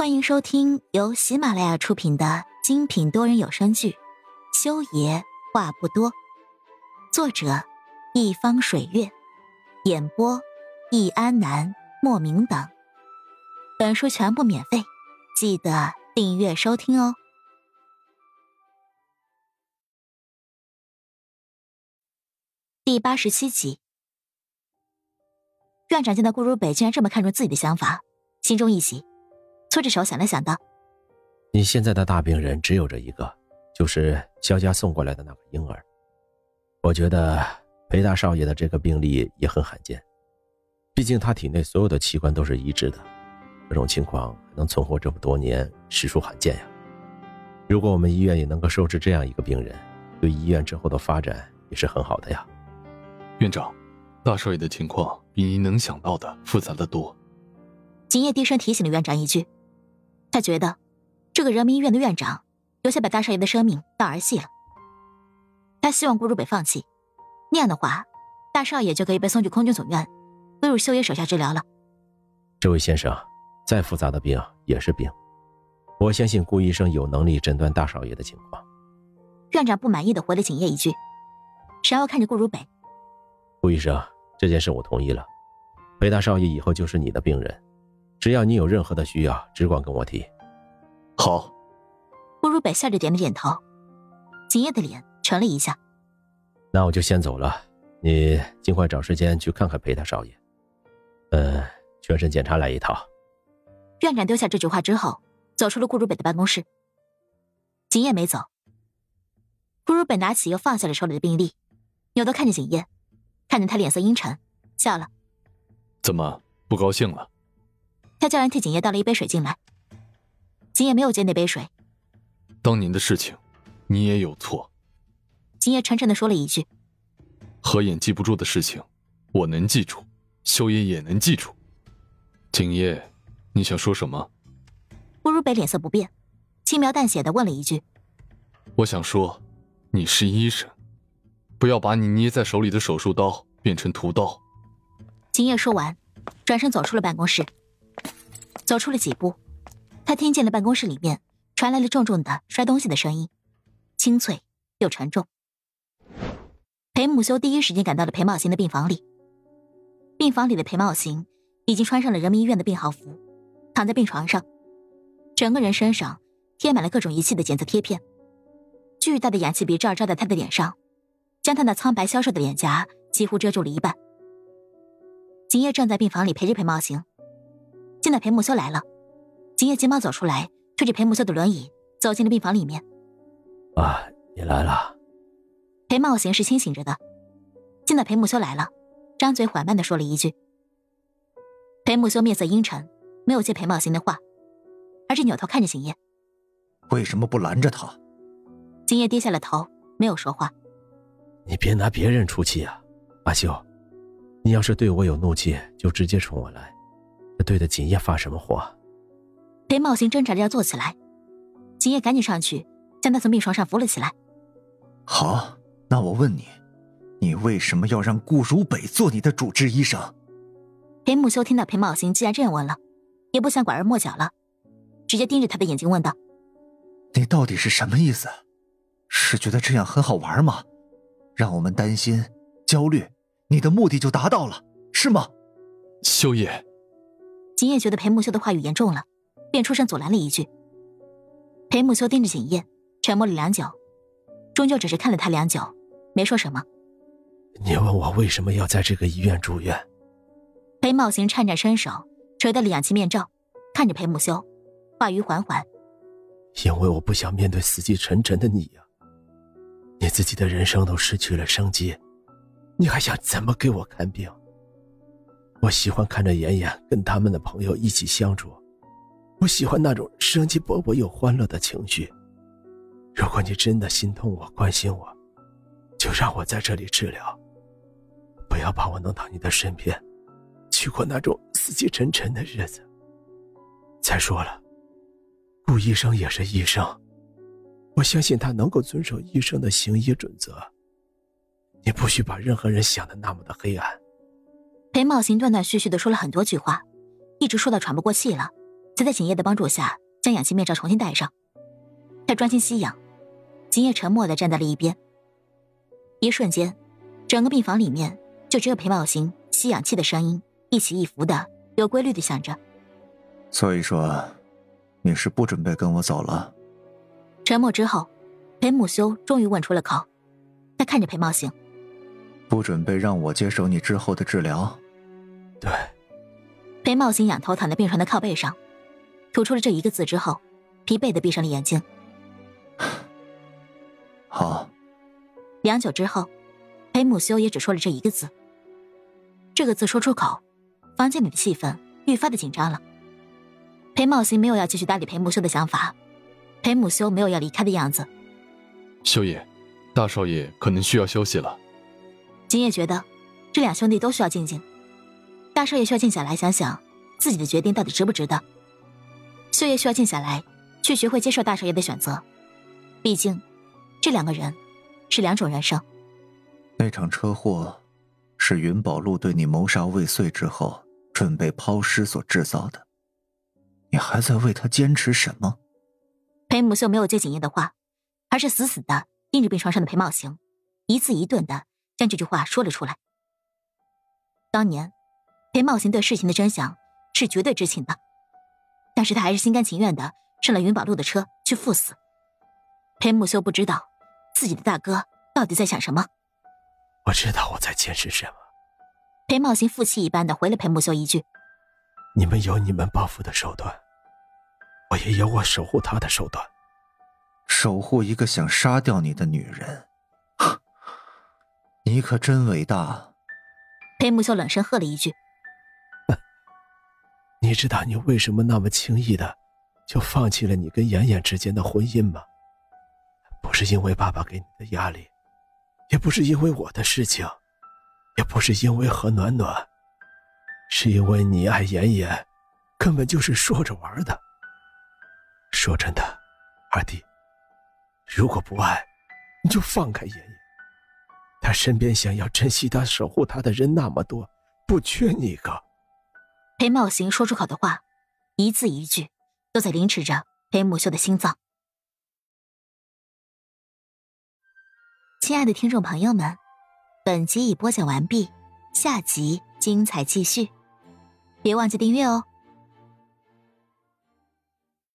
欢迎收听由喜马拉雅出品的精品多人有声剧《修爷话不多》，作者：一方水月，演播：易安南、莫名等。本书全部免费，记得订阅收听哦。第八十七集，院长见到顾如北竟然这么看重自己的想法，心中一喜。搓着手想了想，道：“你现在的大病人只有这一个，就是肖家送过来的那个婴儿。我觉得裴大少爷的这个病例也很罕见，毕竟他体内所有的器官都是移植的，这种情况能存活这么多年，实属罕见呀。如果我们医院也能够收治这样一个病人，对医院之后的发展也是很好的呀。”院长，大少爷的情况比您能想到的复杂的多。景叶低声提醒了院长一句。他觉得，这个人民医院的院长有些把大少爷的生命当儿戏了。他希望顾如北放弃，那样的话，大少爷就可以被送去空军总院，归入修爷手下治疗了。这位先生，再复杂的病也是病，我相信顾医生有能力诊断大少爷的情况。院长不满意的回了景叶一句，然后看着顾如北：“顾医生，这件事我同意了，裴大少爷以后就是你的病人。”只要你有任何的需要，只管跟我提。好。顾如北笑着点了点头，景叶的脸沉了一下。那我就先走了，你尽快找时间去看看裴大少爷。嗯，全身检查来一套。院长丢下这句话之后，走出了顾如北的办公室。景叶没走。顾如北拿起又放下了手里的病历，扭头看着景叶，看见他脸色阴沉，笑了。怎么不高兴了？他叫人替景叶倒了一杯水进来。景叶没有接那杯水。当年的事情，你也有错。景叶沉沉的说了一句：“何眼记不住的事情，我能记住，修爷也能记住。”景叶，你想说什么？顾如北脸色不变，轻描淡写的问了一句：“我想说，你是医生，不要把你捏在手里的手术刀变成屠刀。”景叶说完，转身走出了办公室。走出了几步，他听见了办公室里面传来了重重的摔东西的声音，清脆又沉重。裴木修第一时间赶到了裴茂行的病房里。病房里的裴茂行已经穿上了人民医院的病号服，躺在病床上，整个人身上贴满了各种仪器的检测贴片，巨大的氧气鼻罩罩在他的脸上，将他那苍白消瘦的脸颊几乎遮住了一半。景叶正在病房里陪着裴茂行。见到裴木修来了，景叶急忙走出来，推着裴木修的轮椅走进了病房里面。啊，你来了。裴茂行是清醒着的，见到裴木修来了，张嘴缓慢的说了一句。裴木修面色阴沉，没有接裴茂行的话，而是扭头看着景叶。为什么不拦着他？景叶低下了头，没有说话。你别拿别人出气啊，阿修，你要是对我有怒气，就直接冲我来。对着景叶发什么火？裴茂行挣扎着要坐起来，锦叶赶紧上去将他从病床上扶了起来。好，那我问你，你为什么要让顾如北做你的主治医生？裴木修听到裴茂行既然这样问了，也不想拐弯抹角了，直接盯着他的眼睛问道：“你到底是什么意思？是觉得这样很好玩吗？让我们担心、焦虑，你的目的就达到了，是吗？”修爷。景叶觉得裴木修的话语严重了，便出声阻拦了一句。裴木修盯着景叶，沉默了良久，终究只是看了他良久，没说什么。你问我为什么要在这个医院住院？裴茂行颤颤伸手扯掉了氧气面罩，看着裴木修，话语缓缓：“因为我不想面对死气沉沉的你呀，你自己的人生都失去了生机，你还想怎么给我看病？”我喜欢看着妍妍跟他们的朋友一起相处，我喜欢那种生机勃勃又欢乐的情绪。如果你真的心痛我、关心我，就让我在这里治疗，不要把我弄到你的身边，去过那种死气沉沉的日子。再说了，顾医生也是医生，我相信他能够遵守医生的行医准则。你不许把任何人想的那么的黑暗。裴茂行断断续续的说了很多句话，一直说到喘不过气了，才在景叶的帮助下将氧气面罩重新戴上。他专心吸氧，景叶沉默的站在了一边。一瞬间，整个病房里面就只有裴茂行吸氧气的声音一起一伏的有规律的响着。所以说，你是不准备跟我走了？沉默之后，裴木修终于问出了口。他看着裴茂行，不准备让我接手你之后的治疗。对。裴茂行仰头躺在病床的靠背上，吐出了这一个字之后，疲惫的闭上了眼睛。好。良久之后，裴母修也只说了这一个字。这个字说出口，房间里的气氛愈发的紧张了。裴茂行没有要继续搭理裴木修的想法，裴母修没有要离开的样子。修爷，大少爷可能需要休息了。景夜觉得，这两兄弟都需要静静。大少爷需要静下来想想，自己的决定到底值不值得。秀叶需要静下来，去学会接受大少爷的选择。毕竟，这两个人是两种人生。那场车祸，是云宝路对你谋杀未遂之后，准备抛尸所制造的。你还在为他坚持什么？裴母秀没有接景叶的话，而是死死的盯着病床上的裴茂行，一字一顿的将这句话说了出来。当年。裴茂行对事情的真相是绝对知情的，但是他还是心甘情愿的上了云宝路的车去赴死。裴木修不知道自己的大哥到底在想什么。我知道我在坚持什么。裴茂行负气一般的回了裴木修一句：“你们有你们报复的手段，我也有我守护他的手段。守护一个想杀掉你的女人，你可真伟大。”裴木秀冷声喝了一句。你知道你为什么那么轻易的就放弃了你跟妍妍之间的婚姻吗？不是因为爸爸给你的压力，也不是因为我的事情，也不是因为何暖暖，是因为你爱妍妍，根本就是说着玩的。说真的，二弟，如果不爱，你就放开妍妍。他身边想要珍惜他、守护他的人那么多，不缺你一个。裴茂行说出口的话，一字一句，都在凌迟着裴木秀的心脏。亲爱的听众朋友们，本集已播讲完毕，下集精彩继续，别忘记订阅哦。